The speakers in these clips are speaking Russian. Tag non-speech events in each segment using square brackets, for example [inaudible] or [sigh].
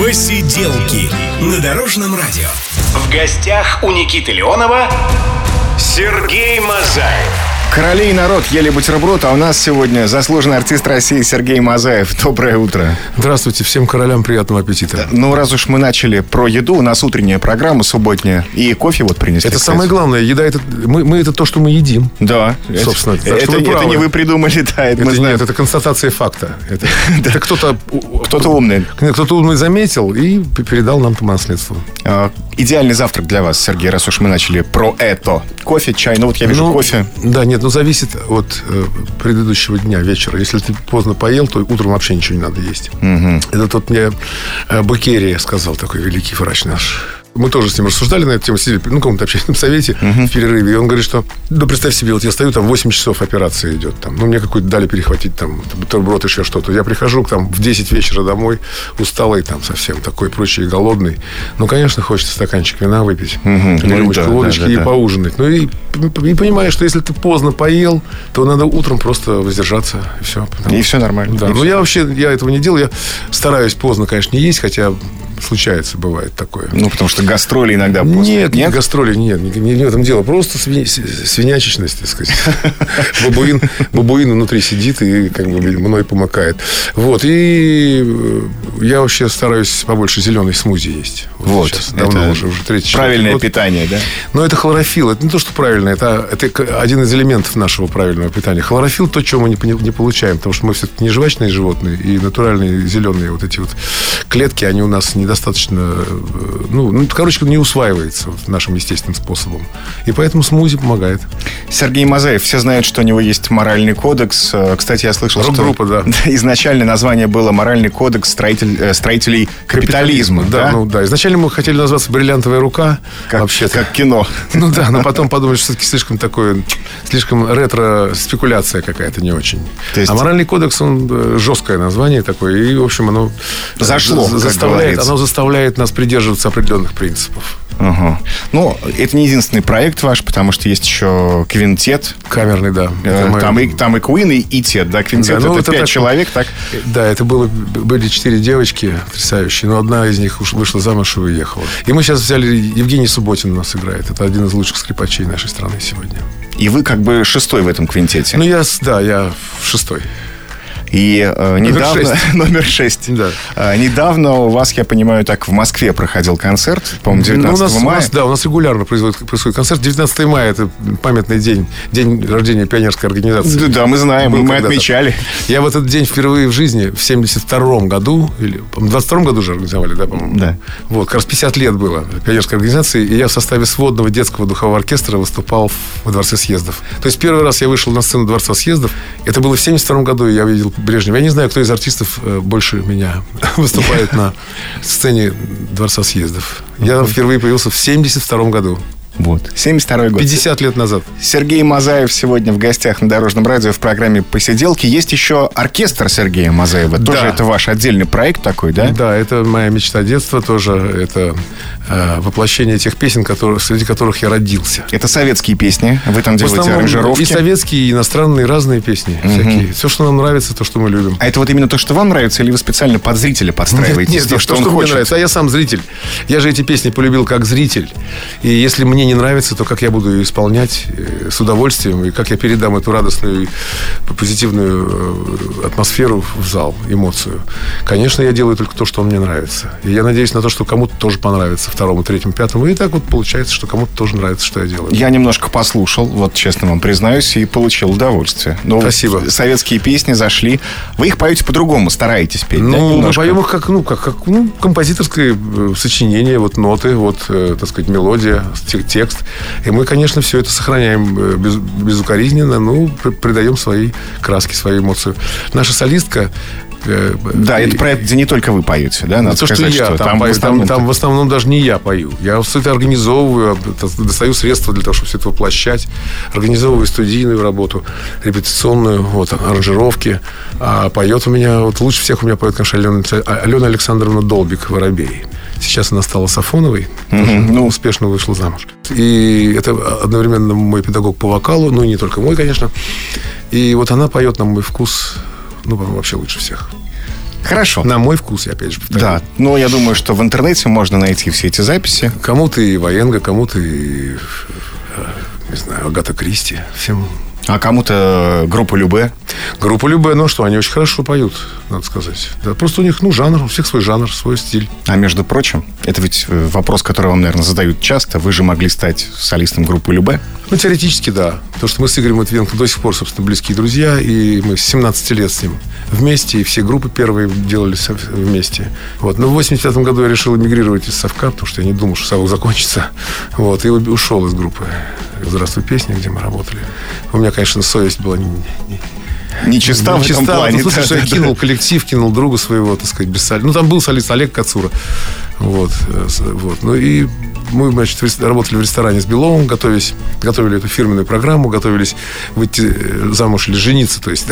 Посиделки на Дорожном радио. В гостях у Никиты Леонова Сергей Мазаев. Короли и народ ели бутерброд, а у нас сегодня заслуженный артист России Сергей Мазаев. Доброе утро. Здравствуйте, всем королям приятного аппетита. Ну, раз уж мы начали про еду, у нас утренняя программа субботняя. И кофе вот принесли. Это кстати. самое главное. Еда это мы, мы это то, что мы едим. Да. Собственно, это, [laughs] это, это правы. не вы придумали, да, это, мы Это знаем. нет, это констатация факта. Это, [laughs] это кто-то Кто-то умный. кто-то умный заметил и передал нам по наследству. Идеальный завтрак для вас, Сергей, раз уж мы начали про это. Кофе, чай, ну вот я вижу Ну, кофе. Да, нет, ну зависит от э, предыдущего дня, вечера. Если ты поздно поел, то утром вообще ничего не надо есть. Это тот мне э, Букерия сказал, такой великий врач наш. Мы тоже с ним рассуждали на эту тему, сидели ну, в каком-то общественном совете в перерыве. И он говорит, что, ну, представь себе, вот я стою, там 8 часов операция идет. Там, ну, мне какую-то дали перехватить, там, бутерброд, еще что-то. Я прихожу там в 10 вечера домой, усталый там совсем, такой прочий, голодный. Ну, конечно, хочется стаканчик вина выпить, Ну, рюмочку да, водочки да, да, и да. поужинать. Ну, и, и понимаешь, что если ты поздно поел, то надо утром просто воздержаться, и все. И все нормально. Да, ну всё. я вообще я этого не делаю. Я стараюсь поздно, конечно, не есть, хотя случается, бывает такое. Ну, потому что гастроли иногда поздно. Нет, нет, гастроли нет, не, не в этом дело. Просто свини- с- свинячечность, так сказать. [laughs] Бабуин, бабуин внутри сидит и как бы мной помыкает. Вот. И э, я вообще стараюсь побольше зеленой смузи есть. Вот. сейчас. Давно уже, уже третий Правильное год. питание, да? Но это хлорофилл. Это не то, что правильно. Это, один из элементов нашего правильного питания. Хлорофилл то, чего мы не, не получаем. Потому что мы все-таки не жвачные животные. И натуральные зеленые вот эти вот клетки, они у нас недостаточно... э, Ну, ну, короче, не усваивается нашим естественным способом. И поэтому смузи помогает. Сергей Мазаев, все знают, что у него есть моральный кодекс. Э, Кстати, я слышал, что Рок-группа, да. [laughs] изначально название было «Моральный кодекс строитель- э, строителей капитализма». Да, ну да. Изначально мы хотели назваться «Бриллиантовая рука». как, вообще-то. как кино. [laughs] Ну да, но потом подумали, что все-таки слишком такое, слишком ретро-спекуляция какая-то не очень. То есть- А моральный кодекс, он жесткое название такое, и, в общем, оно Зашло, за- заставляет, оно заставляет нас придерживаться определенных принципов. Ага. Ну, это не единственный проект ваш, потому что есть еще квинтет. Камерный, да. Э, Там и, там и Куин, и, и Тет, да, квинтет Да, ну, это это пять так- человек, так? Да, это было, были четыре девочки потрясающие, но одна из них уж вышла замуж и уехала. И мы сейчас взяли Евгений Субботин у нас играет. Это один из лучших скрипачей нашей страны сегодня. И вы как бы шестой в этом квинтете. Ну, я, да, я шестой. И э, недавно... шесть. [laughs] Номер шесть. Да. Э, недавно у вас, я понимаю, так в Москве проходил концерт, по-моему, 19 Ну, у нас, у мая. нас, да, у нас регулярно происходит, происходит концерт. 19 мая – это памятный день, день рождения пионерской организации. Да, да, мы знаем, Был мы отмечали. Я в этот день впервые в жизни, в 72 году, или в 22 году же организовали, да, по-моему? Да. Вот, как раз 50 лет было пионерской организации, и я в составе сводного детского духового оркестра выступал во Дворце съездов. То есть первый раз я вышел на сцену Дворца съездов, это было в 72 году, и я видел Брежнева. Я не знаю, кто из артистов э, больше меня [laughs] выступает на сцене Дворца съездов. Я впервые появился в 72 году, Вот. 72 год. 50 лет назад. Сергей Мазаев сегодня в гостях на Дорожном радио в программе «Посиделки». Есть еще оркестр Сергея Мазаева. Тоже Да. это ваш отдельный проект такой, да? Да, это моя мечта детства тоже. Это э, воплощение тех песен, которые, среди которых я родился. Это советские песни. Вы там В делаете основном аранжировки. и советские, и иностранные, разные песни всякие. Все, что нам нравится, то, что мы любим. А это вот именно то, что вам нравится, или вы специально под зрителя подстраиваетесь? Нет, то, нет, что то, он что мне хочет? нравится. А я сам зритель. Я же эти песни полюбил как зритель. И если мне не нравится, то как я буду ее исполнять э, с удовольствием, и как я передам эту радостную, позитивную э, атмосферу в зал, эмоцию. Конечно, я делаю только то, что мне нравится. И я надеюсь на то, что кому-то тоже понравится, второму, третьему, пятому. И так вот получается, что кому-то тоже нравится, что я делаю. Я немножко послушал, вот честно вам признаюсь, и получил удовольствие. Но Спасибо. вот советские песни зашли. Вы их поете по-другому, стараетесь петь, да, Ну, мы немножко? поем их как, ну, как, как ну, композиторское э, сочинение, вот ноты, вот, так сказать, мелодия, текст. И мы, конечно, все это сохраняем э, без, безукоризненно, ну, при- придаем свои краски, свои эмоции. Наша солистка... э, Да, и- это проект, где не только вы поете, да, надо то, что сказать, я, что там, в пою- основном- там, там в основном даже не я пою. Я все это организовываю, достаю средства для того, чтобы все это воплощать, организовываю студийную работу, репетиционную, вот, аранжировки. А поет у меня, вот лучше всех у меня поет, конечно, Алена, Алена Александровна Долбик Воробей. Сейчас она стала Сафоновой, тоже, ну, успешно вышла замуж. И это одновременно мой педагог по вокалу, ну и не только мой, конечно. И вот она поет на мой вкус, ну, по-моему, вообще лучше всех. Хорошо. На мой вкус, я опять же повторю. Да, но я думаю, что в интернете можно найти все эти записи. Кому-то и Ваенга, кому-то и, э, не знаю, Агата Кристи. Всем а кому-то группа Любе? Группа Любе, ну что, они очень хорошо поют, надо сказать. Да, просто у них, ну, жанр, у всех свой жанр, свой стиль. А между прочим, это ведь э, вопрос, который вам, наверное, задают часто. Вы же могли стать солистом группы Любе? Ну, теоретически, да. Потому что мы с Игорем Матвиенко до сих пор, собственно, близкие друзья, и мы с 17 лет с ним вместе, и все группы первые делали вместе. Вот. Но в 85 году я решил эмигрировать из Совка, потому что я не думал, что Совок закончится. Вот. И ушел из группы «Здравствуй, песня», где мы работали. У меня, конечно, совесть была не, не, Нечиста в этом плане. Ну, слушай, что я кинул коллектив, кинул друга своего, так сказать, без солиста. Ну, там был солист Олег Кацура. Вот. Э, вот. Ну, и мы, значит, работали в ресторане с Беловым, готовясь, готовили эту фирменную программу, готовились выйти э, замуж или жениться. То есть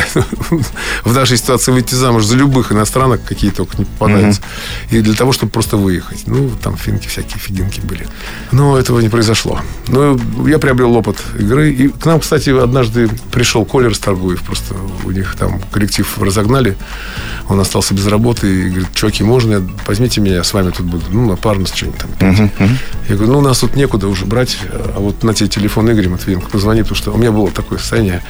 [laughs] в нашей ситуации выйти замуж за любых иностранок, какие только не попадаются. И для того, чтобы просто выехать. Ну, там финки всякие, фигинки были. Но этого не произошло. Но я приобрел опыт игры. И к нам, кстати, однажды пришел Колер Старгуев. Просто у них там коллектив разогнали. Он остался без работы и говорит, чуваки, можно, возьмите меня, я с вами тут буду. Ну, на парность что-нибудь там. Я говорю, ну, у нас тут некуда уже брать. А вот на тебе телефон Игоря Матвеенко позвони, потому что у меня было такое состояние.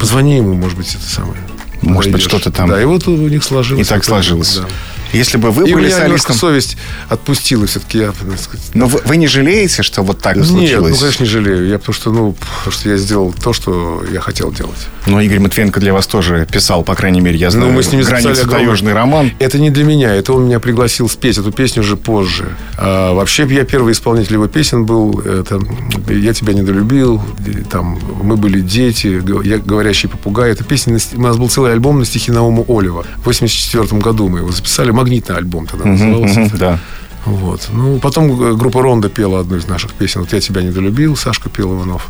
Позвони ему, может быть, это самое. Может быть, что-то там. Да, и вот у них сложилось. И так сложилось. Да. Если бы вы и были солистом... совесть отпустила все-таки. Я, сказать, Но вы, вы не жалеете, что вот так Нет, случилось? ну, конечно, не жалею. Я потому что, ну, потому что я сделал то, что я хотел делать. Но Игорь Матвенко для вас тоже писал, по крайней мере, я знаю, ну, мы с ним «Граница таежный роман». Это не для меня. Это он меня пригласил спеть эту песню уже позже. А, вообще, я первый исполнитель его песен был. Это «Я тебя недолюбил», там «Мы были дети», «Я говорящий попугай». Это песня, у нас был целый альбом на стихи Науму Олева. В 84 году мы его записали магнитный альбом тогда назывался. Да. Вот. Ну, потом группа Ронда пела одну из наших песен. Вот «Я тебя недолюбил», Сашка пел Иванов.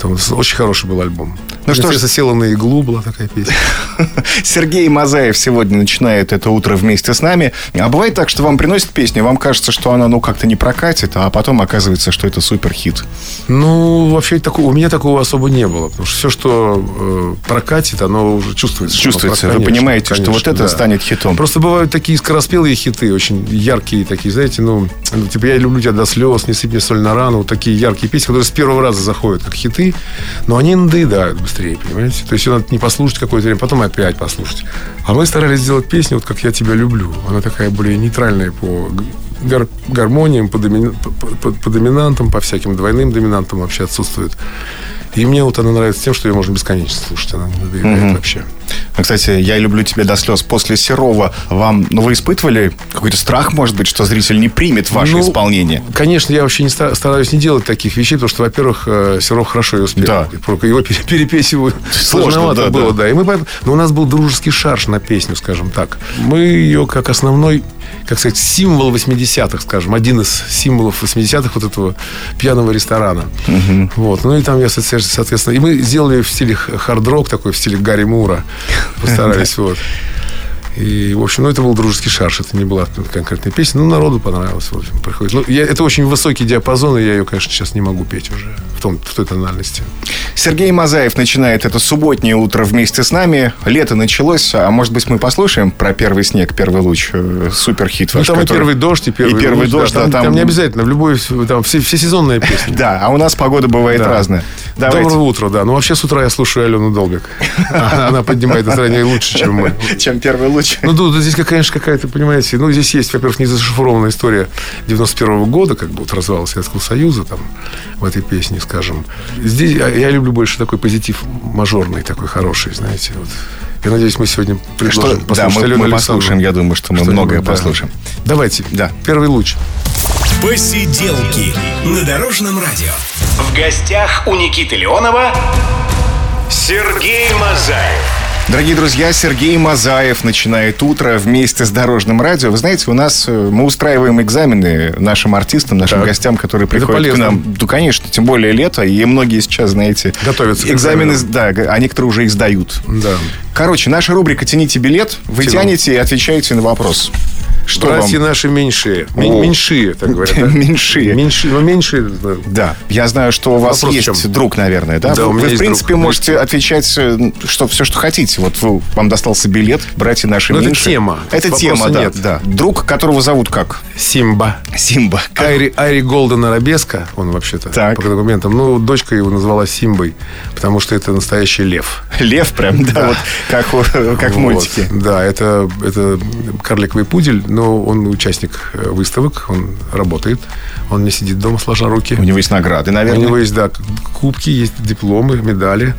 Там очень хороший был альбом. Ну что ж, села на иглу была такая песня. [laughs] Сергей Мазаев сегодня начинает это утро вместе с нами. А бывает так, что вам приносят песню, вам кажется, что она ну как-то не прокатит, а потом оказывается, что это супер хит. Ну вообще такого у меня такого особо не было, потому что все, что э, прокатит, оно уже чувствуется. Чувствуется. Вы понимаете, конечно, что вот это да. станет хитом. Просто бывают такие скороспелые хиты, очень яркие такие, знаете, ну, ну типа я люблю тебя до слез, не сыпь мне соль на рану, вот такие яркие песни, которые с первого раза заходят как хиты но они надоедают быстрее, понимаете? То есть ее надо не послушать какое-то время, потом опять послушать. А мы старались сделать песню, вот как «Я тебя люблю». Она такая более нейтральная по гар- гармониям, по, доми- по, по, по доминантам, по всяким двойным доминантам вообще отсутствует. И мне вот она нравится тем, что ее можно бесконечно слушать. Она не надоедает угу. вообще. А, кстати, «Я люблю тебя до слез» после Серова вам, ну, вы испытывали какой-то страх, может быть, что зритель не примет ваше ну, исполнение? Конечно, я вообще не стараюсь не делать таких вещей, потому что, во-первых, э, Серов хорошо ее спел. Да. Его перепеть его сложновато да, было, да. да. И мы поэтому... Но у нас был дружеский шарш на песню, скажем так. Мы ее как основной как сказать, символ 80-х, скажем, один из символов 80-х вот этого пьяного ресторана. Угу. Вот. Ну и там я, соответственно, и мы сделали в стиле хард-рок такой, в стиле Гарри Мура. Постарались, [laughs] вот. И, в общем, ну, это был дружеский шарш, это не была конкретная песня, но народу понравилось, в общем, приходит. Ну, я, это очень высокий диапазон, и я ее, конечно, сейчас не могу петь уже в, том, в той тональности. Сергей Мазаев начинает это субботнее утро вместе с нами. Лето началось, а может быть, мы послушаем про первый снег, первый луч, э, суперхит ваш, Ну, там который... и первый дождь, и первый, и первый луч, дождь, да, там, там... там не обязательно, в любой, там все, все сезонные песни. Да, а у нас погода бывает разная. Доброе утро, да. Ну, вообще, с утра я слушаю Алену Долгак. Она поднимает настроение лучше, чем мы. [laughs] Чем первый луч. Ну, да, здесь, конечно, какая-то, понимаете, ну, здесь есть, во-первых, не зашифрованная история 91 года, как бы вот развала Советского Союза, там, в этой песне, скажем. Здесь я люблю больше такой позитив мажорный, такой хороший, знаете, вот. Я надеюсь, мы сегодня предложим что, послушать да, мы, мы послушаем, я думаю, что мы многое да. послушаем. Давайте, да, первый луч. Посиделки на Дорожном радио. В гостях у Никиты Леонова Сергей Мазаев. Дорогие друзья, Сергей Мазаев начинает утро вместе с Дорожным радио. Вы знаете, у нас э, мы устраиваем экзамены нашим артистам, нашим так. гостям, которые приходят к нам. Ну, конечно, тем более лето, и многие сейчас, знаете... Готовятся экзамены, да, а некоторые уже их сдают. Да. Короче, наша рубрика «Тяните билет». Вы Тяну. тянете и отвечаете на вопрос. Что Братья вам? наши меньшие. Меньшие, так говорят. Да? [laughs] меньшие. Меньшие, но меньшие. Да. Я знаю, что у вас Вопрос есть друг, наверное, да? Да, вы, у меня вы в принципе, друг. можете отвечать э, что, все, что хотите. Вот вы, вам достался билет, братья наши но меньшие. Это тема. Это тема, да, нет. да. Друг, которого зовут как? Симба. Симба. Айри, Айри Голден Арабеска, он вообще-то, так. по документам. Ну, дочка его назвала Симбой, потому что это настоящий лев. Лев прям, да, да. вот как, как в мультике. Да, это, это карликовый пудель, но он участник э, выставок, он работает, он не сидит дома сложа руки. У него есть награды, наверное. У него есть, да, кубки, есть дипломы, медали.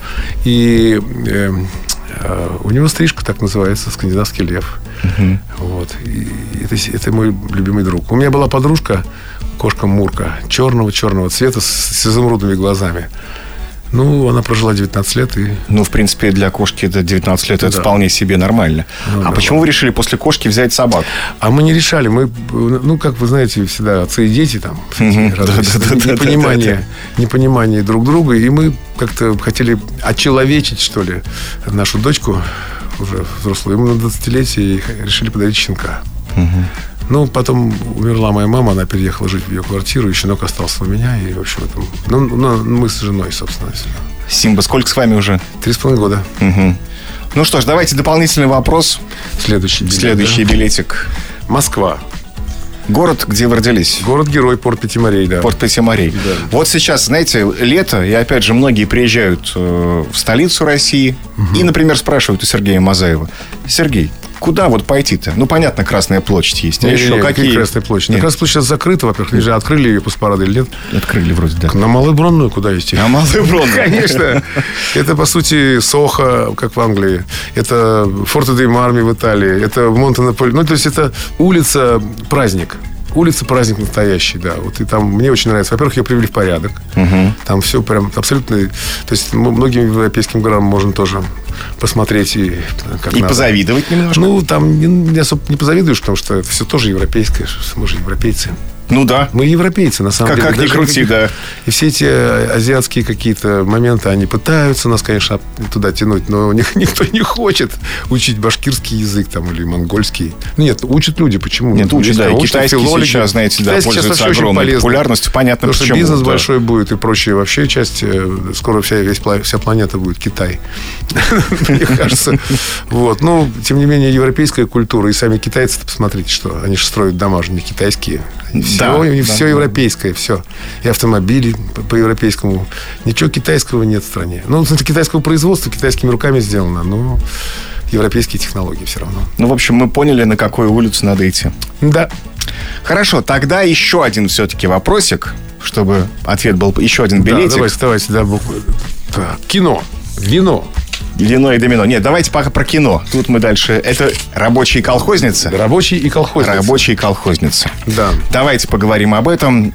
И э, э, у него стрижка так называется, скандинавский лев. Угу. Вот. И это, это мой любимый друг. У меня была подружка, кошка Мурка, черного-черного цвета с, с изумрудными глазами. Ну, она прожила 19 лет. И... Ну, в принципе, для кошки это 19 лет, да. это вполне себе нормально. Ну, а да, почему вы решили после кошки взять собаку? А мы не решали. Мы, ну, как вы знаете, всегда отцы и дети там, непонимание, непонимание друг друга. И мы как-то хотели очеловечить, что ли, нашу дочку, уже взрослую. Ему на 20-летие решили подарить щенка. Ну, потом умерла моя мама, она переехала жить в ее квартиру, и щенок остался у меня, и, в общем, это, ну, ну, мы с женой, собственно. Симба, сколько с вами уже? Три с половиной года. Угу. Ну что ж, давайте дополнительный вопрос. Следующий билет. Следующий да? билетик. Москва. Город, где вы родились? Город-герой Порт Пятиморей, да. Порт Пятиморей. Да. Вот сейчас, знаете, лето, и опять же многие приезжают э, в столицу России угу. и, например, спрашивают у Сергея Мазаева. Сергей, куда вот пойти-то? Ну, понятно, Красная площадь есть. А не, еще не, какие? Красная площадь? Нет. Красная площадь сейчас закрыта, во-первых. Же открыли ее после парада или нет? Открыли вроде, да. На Малую Бронную куда идти? На Малую Бронную. Конечно. Это, по сути, Сохо, как в Англии. Это Форте де Марми в Италии. Это Монтенаполь. Ну, то есть, это улица праздник. Улица праздник настоящий, да. Вот и там мне очень нравится. Во-первых, ее привели в порядок. Угу. Там все прям абсолютно... То есть многим европейским городам можно тоже посмотреть и как И надо. позавидовать немножко. Ну, там не, не особо не позавидуешь, потому что это все тоже европейское. Мы же европейцы. Ну да. Мы европейцы, на самом как, деле. Как ни крути, да. И все эти азиатские какие-то моменты, они пытаются нас, конечно, туда тянуть, но [laughs] никто не хочет учить башкирский язык там или монгольский. Нет, учат люди. Почему? Нет, учат, да. И китайский филологи. сейчас, знаете, китайский да, пользуется огромной популярностью. Понятно, Потому почему. что бизнес да. большой будет и прочее. Вообще часть, э, скоро вся, весь, вся планета будет Китай. [laughs] [laughs] Мне кажется. Вот. Но, тем не менее, европейская культура. И сами китайцы, посмотрите, что они же строят дома, не китайские. Все, да, все да, европейское, все. И автомобили по, европейскому. Ничего китайского нет в стране. Ну, кстати, китайского производства китайскими руками сделано, но европейские технологии все равно. Ну, в общем, мы поняли, на какую улицу надо идти. Да. Хорошо, тогда еще один все-таки вопросик, чтобы ответ был еще один билетик. Да, давайте, давайте, да, буквы. Так, кино, вино, Вино и домино. Нет, давайте пока про кино. Тут мы дальше. Это рабочие колхозницы. Рабочие и колхозницы. Рабочие колхозницы. Да. Давайте поговорим об этом.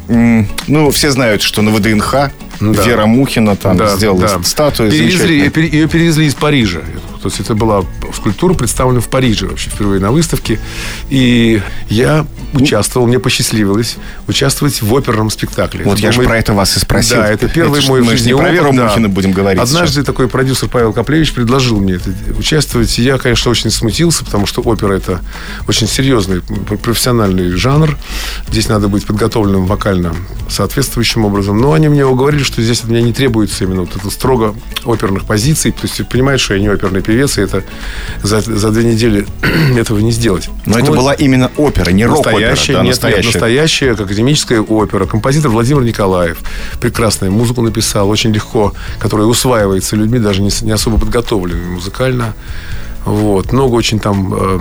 Ну, все знают, что на ВДНХ да. Вера Мухина там да, сделала да. статую. Перевезли, ее перевезли из Парижа. То есть это была скульптура представлена в Париже вообще впервые на выставке. И я участвовал, мне посчастливилось участвовать в оперном спектакле. Вот это я же мой... про это вас и спросил. Да, это первый это мой мы жизни не про Веру да. Будем говорить. Однажды сейчас. такой продюсер Павел Коплевич предложил мне это участвовать. И я, конечно, очень смутился, потому что опера это очень серьезный профессиональный жанр. Здесь надо быть подготовленным вокально соответствующим образом. Но они мне уговорили, что здесь от меня не требуется именно вот это строго оперных позиций. То есть, понимаешь, что я не оперный певец, и это за, за две недели [clears throat] этого не сделать. Но вот. это была именно опера, не рок-опера. Настоящая, да, нет, настоящая. Нет, настоящая академическая опера. Композитор Владимир Николаев. Прекрасную музыку написал, очень легко, которая усваивается людьми, даже не, не особо подготовленными музыкально. Вот. Много очень там э,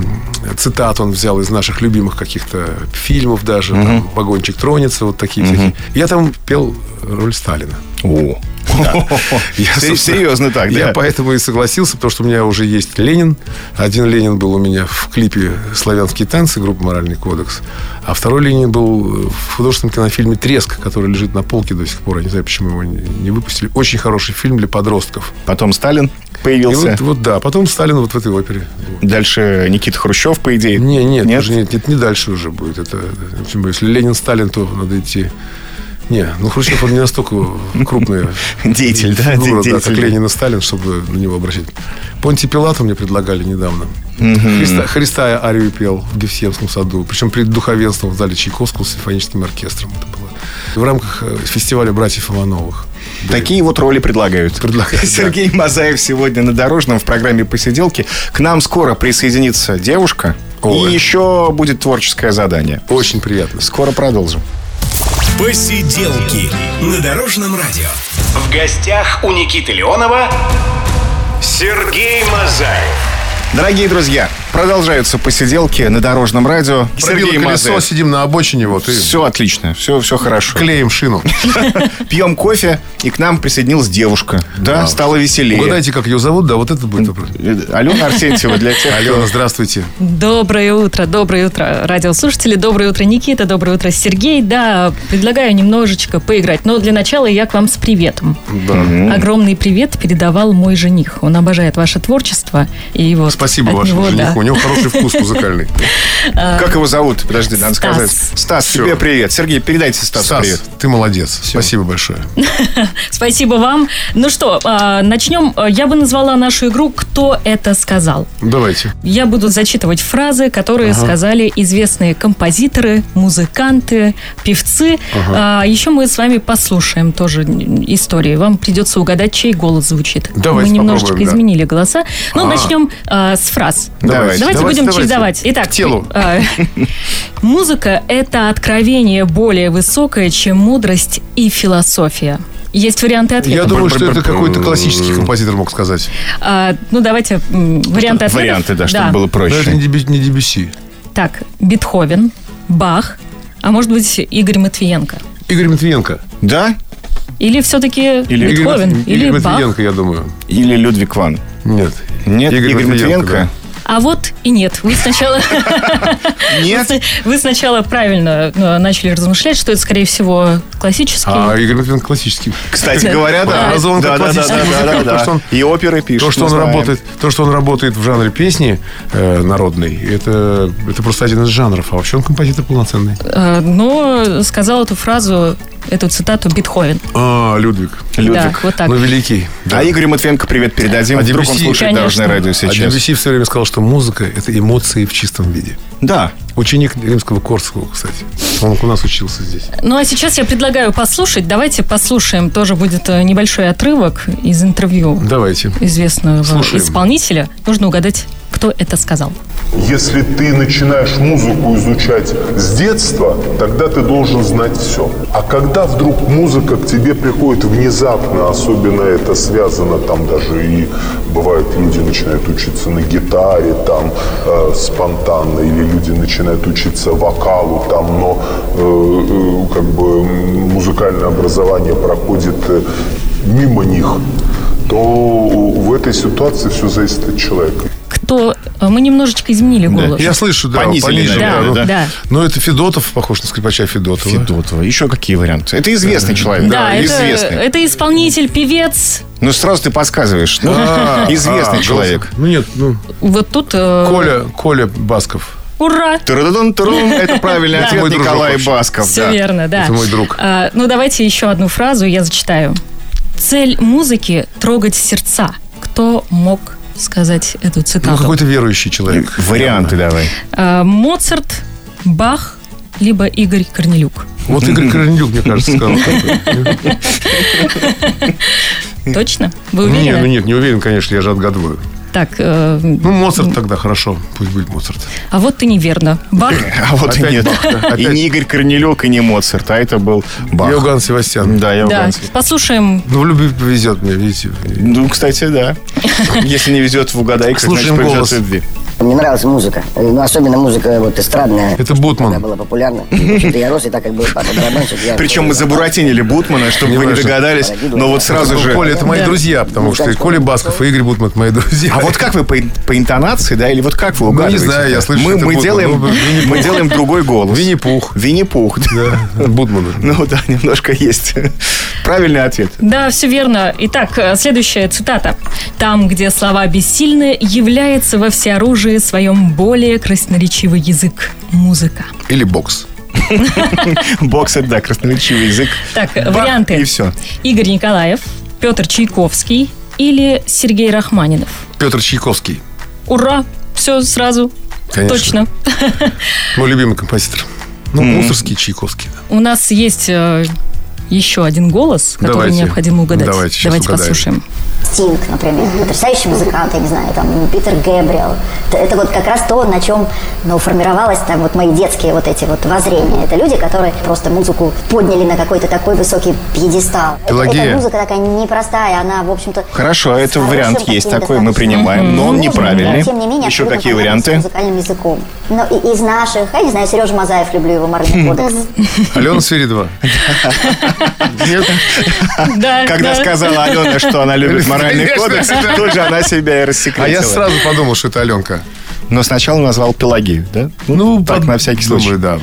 цитат он взял из наших любимых каких-то фильмов даже. Угу. Там, «Вагончик тронется», вот такие угу. всякие. Я там пел роль Сталина. О. [laughs] Я, Серьезно так, да? Я поэтому и согласился, потому что у меня уже есть Ленин. Один Ленин был у меня в клипе «Славянские танцы» группы «Моральный кодекс». А второй Ленин был в художественном кинофильме «Треск», который лежит на полке до сих пор. Я не знаю, почему его не выпустили. Очень хороший фильм для подростков. Потом Сталин появился. вот, вот да, потом Сталин вот в этой опере. Дальше Никита Хрущев, по идее. Не, нет, нет, нет, нет не дальше уже будет. Это, если Ленин, Сталин, то надо идти Не, ну Хрущев, он не настолько крупный [laughs] деятель, да, фигура, да, как Ленин и Сталин, чтобы на него обращать. Понти Пилату мне предлагали недавно. Христа, Христа арию пел в Гефсимском саду. Причем перед духовенством в зале Чайковского с симфоническим оркестром. Это было в рамках э, фестиваля братьев Ивановых. Такие вот роли предлагают. предлагают Сергей да. Мазаев сегодня на Дорожном в программе «Посиделки». К нам скоро присоединится девушка. Ой. И еще будет творческое задание. Очень приятно. Скоро продолжим. Посиделки на Дорожном радио. В гостях у Никиты Леонова Сергей Мазаев. Дорогие друзья, продолжаются посиделки на Дорожном радио. Пробило Сергей колесо, Мазаев. сидим на обочине. Вот, и... Все отлично, все, все хорошо. Клеим шину. [laughs] Пьем кофе, и к нам присоединилась девушка. Да, стало веселее. Угадайте, как ее зовут? Да, вот это будет вопрос. Алена Арсентьева для тех, Алена, здравствуйте. Доброе утро, доброе утро, радиослушатели. Доброе утро, Никита. Доброе утро, Сергей. Да, предлагаю немножечко поиграть. Но для начала я к вам с приветом. Да. Огромный привет передавал мой жених. Он обожает ваше творчество. И вот Спасибо вашему него, жениху. У него хороший вкус музыкальный. [laughs] А, как его зовут? Подожди, надо сказать. Стас, тебе привет. Сергей, передайте Стасу привет. ты молодец. Спасибо большое. [laughs] Спасибо вам. Ну что, а, начнем. Я бы назвала нашу игру «Кто это сказал?». Давайте. Я буду зачитывать фразы, которые сказали известные композиторы, музыканты, певцы. А, еще мы с вами послушаем тоже истории. Вам придется угадать, чей голос звучит. Давайте Мы немножечко изменили голоса. Ну, начнем с фраз. Давайте, давайте, давайте будем чередовать. Итак, К телу. Э, [laughs] музыка – это откровение более высокое, чем мудрость и философия. Есть варианты ответа. Я думаю, что это какой-то классический композитор мог сказать. А, ну, давайте варианты ответов. Варианты, да, чтобы да. было проще. Но это не, Дебюсси. Так, Бетховен, Бах, а может быть, Игорь Матвиенко. Игорь Матвиенко. Да? Или все-таки или Бетховен, Игорь, или Игорь Бах. Матвиенко, я думаю. Или Людвиг Ван. Нет. Нет, Игорь, Игорь Матвиенко. Матвиенко. А вот и нет. Вы сначала... Нет? Вы сначала правильно э, начали размышлять, что это, скорее всего, классический. А Игорь Матвиенко классический. Кстати говоря, да. Образован как классический музыкант. И оперы пишет. То, что он работает, то, что он работает в жанре песни э, народной, это, это просто один из жанров. А вообще он композитор полноценный. Э, но сказал эту фразу эту цитату Бетховен. А, Людвиг. Людвиг. Да, вот так. Ну, великий. Да. А Игорю Матвенко привет передадим. А Вдруг он слушает Дорожное радио сейчас. А Дебюсси все время сказал, что музыка – это эмоции в чистом виде. Да. Ученик римского Корского, кстати. Он у нас учился здесь. Ну, а сейчас я предлагаю послушать. Давайте послушаем. Тоже будет э, небольшой отрывок из интервью. Давайте. Известного Слушаем. исполнителя. Нужно угадать, кто это сказал. Если ты начинаешь музыку изучать с детства, тогда ты должен знать все. А когда вдруг музыка к тебе приходит внезапно, особенно это связано там даже и бывает люди начинают учиться на гитаре там э, спонтанно или люди начинают учиться вокалу там, но э, э, как бы музыкальное образование проходит э, мимо них, то в этой ситуации все зависит от человека то э, мы немножечко изменили голос. Да. Я слышу, да, понизили, понизили да, да, да. да. Но это Федотов, похож на скрипача Федотова. Федотова. Еще какие варианты? Это известный да. человек. Да, да это, известный. это исполнитель, певец. Ну, сразу ты подсказываешь. Ну, а, известный а, человек. Ну, нет, ну... Вот тут... Э, Коля, Коля Басков. Ура! Турудун, турун. [laughs] Это правильный ответ Николай Басков. Все верно, да. Это мой друг. А, ну, давайте еще одну фразу я зачитаю. Цель музыки – трогать сердца. Кто мог сказать эту цитату. Ну, какой-то верующий человек. Варианты давай. А, Моцарт, Бах, либо Игорь Корнелюк. Вот Игорь [laughs] Корнелюк, мне кажется, сказал. [laughs] Точно? Вы уверены? Нет, ну нет, не уверен, конечно, я же отгадываю. Так. Э, ну, Моцарт тогда хорошо. Пусть будет Моцарт. А вот ты неверно. Бах. [laughs] А вот и нет. И не Игорь Корнелюк, и не Моцарт, а это был Бах. Иоганн Севастьян. Да, Иоганн. Да. Послушаем. Ну, в любви повезет мне, видите. Ну, кстати, да. [laughs] Если не везет в угадайку, значит повезет в любви. Мне нравилась музыка. Ну, особенно музыка вот эстрадная. Это Бутман. Она была популярна. Я рос, и так как был. Причем мы забуратинили Бутмана, чтобы вы не догадались. Но вот сразу же... Коля, это мои друзья, потому что Коля Басков и Игорь Бутман мои друзья. Вот как вы по интонации, да, или вот как вы угадываете? Ну, не знаю, я слышу, мы, мы делаем, ну, [laughs] мы делаем другой голос. Винни-Пух. Винни-Пух. Да, Бутман. [laughs] Ну да, немножко есть. Правильный ответ. Да, все верно. Итак, э, следующая цитата. Там, где слова бессильны, является во всеоружии своем более красноречивый язык – музыка. Или бокс. [laughs] Бокс это, да, красноречивый язык. Так, варианты. И все. Игорь Николаев, Петр Чайковский или Сергей Рахманинов. Петр Чайковский. Ура! Все сразу. Конечно. Точно. [laughs] Мой любимый композитор. Ну, мусорский Чайковский. У нас есть э, еще один голос, который Давайте. необходимо угадать. Давайте, Давайте угадаем. послушаем. Стинг, например, потрясающий музыкант, я не знаю, там, Питер Гэбриэл. Это, это вот как раз то, на чем ну, формировалось там вот мои детские вот эти вот воззрения. Это люди, которые просто музыку подняли на какой-то такой высокий пьедестал. Это, Пелагея. эта музыка такая непростая, она, в общем-то... Хорошо, это вариант есть такой, мы принимаем, но он неправильный. Тем не менее, Еще какие варианты? музыкальным языком. Но и- из наших, я не знаю, Сережа Мазаев, люблю его, Моральный кодекс. Алена. [laughs] Нет? Да, Когда да. сказала Алена, что она любит моральный Конечно, кодекс, да. тут же она себя и А рассекретила. я сразу подумал, что это Аленка. Но сначала назвал Пелагею, да? Ну, так, под- на всякий случай. Да.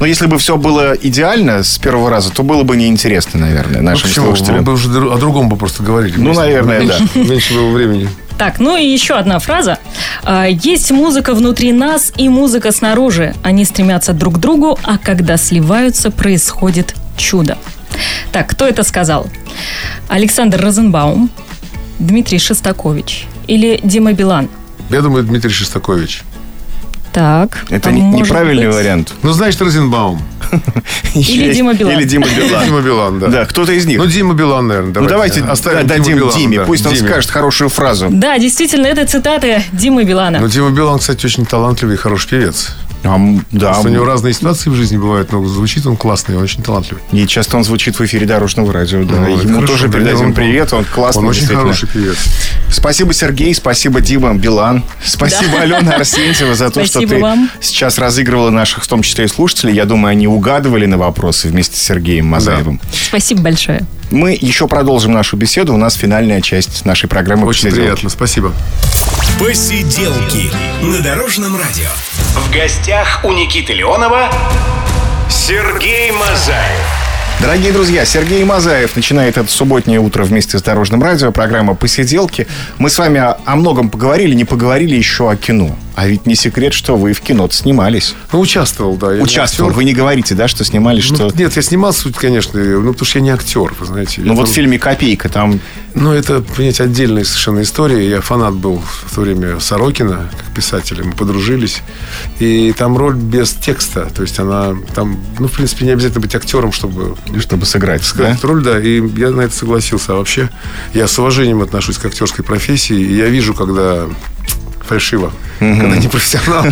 Но если бы все было идеально с первого раза, то было бы неинтересно, наверное, Ну, нашим? Мы слушателям. бы уже о другом бы просто говорили. Ну, наверное, да. меньше- Меньше было времени. Так, ну и еще одна фраза. А, Есть музыка внутри нас и музыка снаружи. Они стремятся друг к другу, а когда сливаются, происходит чудо. Так, кто это сказал? Александр Розенбаум, Дмитрий Шестакович или Дима Билан? Я думаю, Дмитрий Шестакович. Так. Это а не- неправильный быть- вариант. Ну, значит, Розенбаум. [laughs] Или Дима Билан. Или Дима Билан. Дима Билан, да. Да, кто-то из них. Ну, Дима Билан, наверное. Ну, давайте оставим дадим Диме, да. пусть он Диме. скажет хорошую фразу. Да, действительно, это цитаты Димы Билана. Ну, Дима Билан, кстати, очень талантливый и хороший певец. А, да, Просто у него разные ситуации в жизни бывают, но звучит он классно и очень талантливый. и часто он звучит в эфире Дорожного радио. Да. Ну, Ему хорошо, тоже да, передадим он- привет, он классный. Он очень хороший певец. Спасибо, Сергей, спасибо, Дима Билан. Спасибо, Алена Арсентьева, за то, что ты вам. сейчас разыгрывала наших, в том числе и слушателей. Я думаю, они угадывали на вопросы вместе с Сергеем Мазаевым. Спасибо большое. Мы еще продолжим нашу беседу. У нас финальная часть нашей программы Очень «Посиделки». приятно, спасибо. Посиделки на Дорожном радио. В гостях у Никиты Леонова Сергей Мазаев. Дорогие друзья, Сергей Мазаев начинает это субботнее утро вместе с Дорожным радио, программа «Посиделки». Мы с вами о, о многом поговорили, не поговорили еще о кино. А ведь не секрет, что вы в кино участвовал, Ну, участвовал, да. не Участвовал. актер. Вы не говорите, да, что снимались, Ну, что... нет, я снимался, конечно, ну, потому что я не актер, вы знаете. Ну вот там- в фильме «Копейка» там... Ну, это, понимаете, отдельная совершенно история. Я фанат был в то время Сорокина, как писателя. Мы подружились. И там роль без текста. То есть она там, ну, в принципе, не обязательно быть актером, чтобы Чтобы сыграть, да? сыграть эту роль, да. И я на это согласился. А вообще, я с уважением отношусь к актерской профессии. И я вижу, когда фальшиво, когда не профессионал,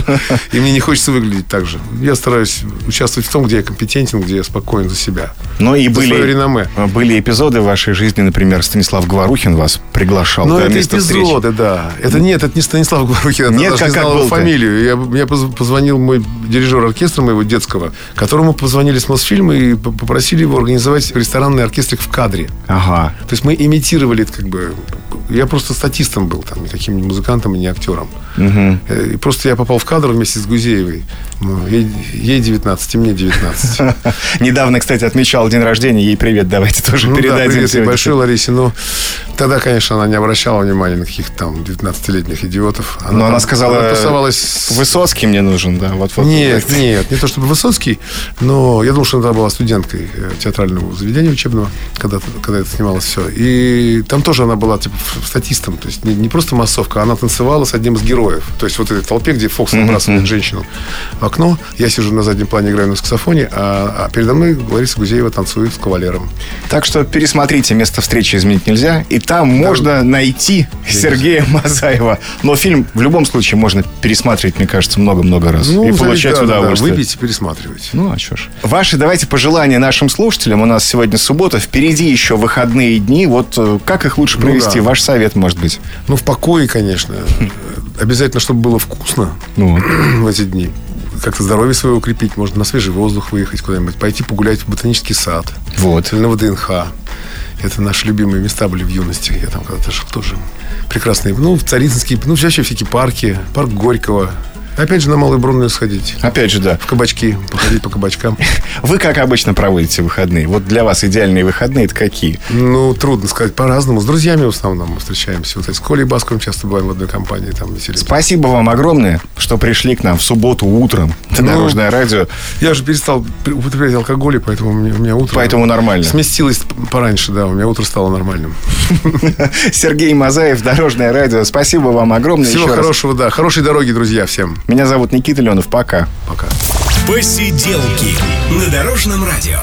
и мне не хочется выглядеть так же. Я стараюсь участвовать в том, где я компетентен, где я спокоен за себя. Ну и За были, реноме. были эпизоды в вашей жизни, например, Станислав Говорухин вас приглашал Ну, на это место встречи. эпизоды, да. Это нет, это не Станислав Говорухин. Нет, я даже как- не как знал его был-то? фамилию. Я, мне поз- позвонил мой дирижер оркестра моего детского, которому позвонили с Мосфильма и попросили его организовать ресторанный оркестрик в кадре. Ага. То есть мы имитировали это как бы... Я просто статистом был, там, никаким не музыкантом и не актером. Э, И просто я попал в кадр вместе с Гузеевой. Ну, ей, ей 19, и мне 19. [laughs] Недавно, кстати, отмечал день рождения. Ей привет давайте тоже Ну да, передадим. привет ей большой Ларисе. Но тогда, конечно, она не обращала внимания на каких-то там 19-летних идиотов. Но она там- сказала, Она тусовалась... с- Высоцкий мне нужен, да. Вот, вот. Нет, нет, не то чтобы Высоцкий, но я думал, что она была студенткой э, театрального заведения учебного, когда, когда это снималось все. И там тоже она была типа статистом, то есть не, не просто массовка, она танцевала с одним из героев. То есть вот этой толпе, где Фокс набрасывает женщину в окно, я сижу на заднем плане, играю на саксофоне, а, а передо мной Лариса Гузеева танцует с кавалером. Так что пересмотрите «Место встречи изменить нельзя». И там можно найти Сергея Мазаева. Но фильм в любом случае можно пересматривать, мне кажется, много-много раз. и зависит, получать да, да, да, удовольствие. выпить и пересматривать. Ну, а что ж. Ваши давайте пожелания нашим слушателям. У нас сегодня суббота, впереди еще выходные дни. Вот э, как их лучше Ну провести? да. Ваш совет, может быть. Ну, в покое, конечно. Обязательно, чтобы было вкусно. Ну, [clears throat] в эти дни. Как-то здоровье свое укрепить, можно на свежий воздух выехать куда-нибудь, пойти погулять в ботанический сад. Вот. Или на ВДНХ. Это наши любимые места были в юности. Я там когда-то жил тоже. Прекрасные. Ну, в Царицынский, ну, вообще всякие парки. Парк Горького. Опять же, на Малую Бронную сходить. Опять же, да. В кабачки, походить по кабачкам. [laughs] Вы как обычно проводите выходные? Вот для вас идеальные выходные это какие? Ну, трудно сказать, по-разному. С друзьями в основном мы встречаемся. Вот с Колей Басковым часто бываем в одной компании. Там веселимся. Спасибо вам огромное, что пришли к нам в субботу утром на ну, Дорожное радио. Я же перестал употреблять алкоголь, поэтому у меня утро... Поэтому нормально. Сместилось пораньше, да. У меня утро стало нормальным. [laughs] Сергей Мазаев, Дорожное радио. Спасибо вам огромное. Всего хорошего, да. Хорошей дороги, друзья, всем. Меня зовут Никита Ленов. Пока. Пока. Посиделки на Дорожном радио.